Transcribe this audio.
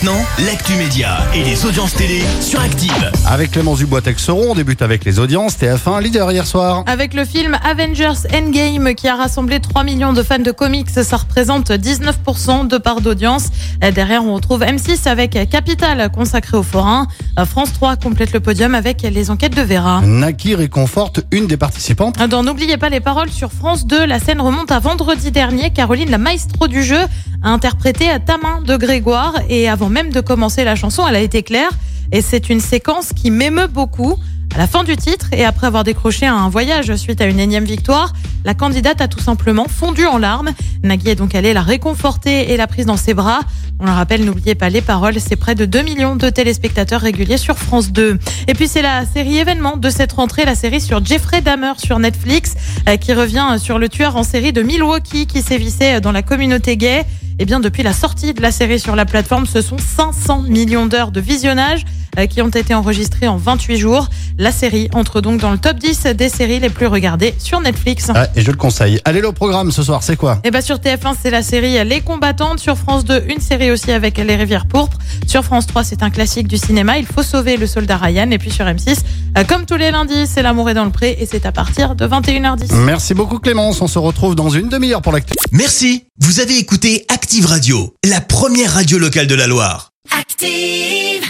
Maintenant, l'actu média et les audiences télé sur Active. Avec Clémence Dubois-Texeron, on débute avec les audiences. TF1, leader hier soir. Avec le film Avengers Endgame qui a rassemblé 3 millions de fans de comics, ça représente 19% de part d'audience. Euh, Derrière, on retrouve M6 avec Capital consacré aux forains. Euh, France 3 complète le podium avec les enquêtes de Vera. Naki réconforte une des participantes. Dans N'oubliez pas les paroles sur France 2, la scène remonte à vendredi dernier. Caroline, la maestro du jeu, a interprété à ta main de Grégoire et avant même de commencer la chanson, elle a été claire. Et c'est une séquence qui m'émeut beaucoup. La fin du titre, et après avoir décroché un voyage suite à une énième victoire, la candidate a tout simplement fondu en larmes. Nagui est donc allée la réconforter et la prise dans ses bras. On le rappelle, n'oubliez pas les paroles, c'est près de 2 millions de téléspectateurs réguliers sur France 2. Et puis c'est la série événement de cette rentrée, la série sur Jeffrey Dahmer sur Netflix, euh, qui revient sur le tueur en série de Milwaukee qui sévissait dans la communauté gay. Eh bien, depuis la sortie de la série sur la plateforme, ce sont 500 millions d'heures de visionnage qui ont été enregistrées en 28 jours. La série entre donc dans le top 10 des séries les plus regardées sur Netflix. Ah, et je le conseille. Allez, le programme ce soir, c'est quoi? Et bah sur TF1, c'est la série Les Combattantes. Sur France 2, une série aussi avec Les Rivières Pourpres. Sur France 3, c'est un classique du cinéma. Il faut sauver le soldat Ryan. Et puis sur M6, euh, comme tous les lundis, c'est L'amour est dans le pré et c'est à partir de 21h10. Merci beaucoup Clémence. On se retrouve dans une demi-heure pour l'actu. Merci, vous avez écouté Active Radio, la première radio locale de la Loire. Active.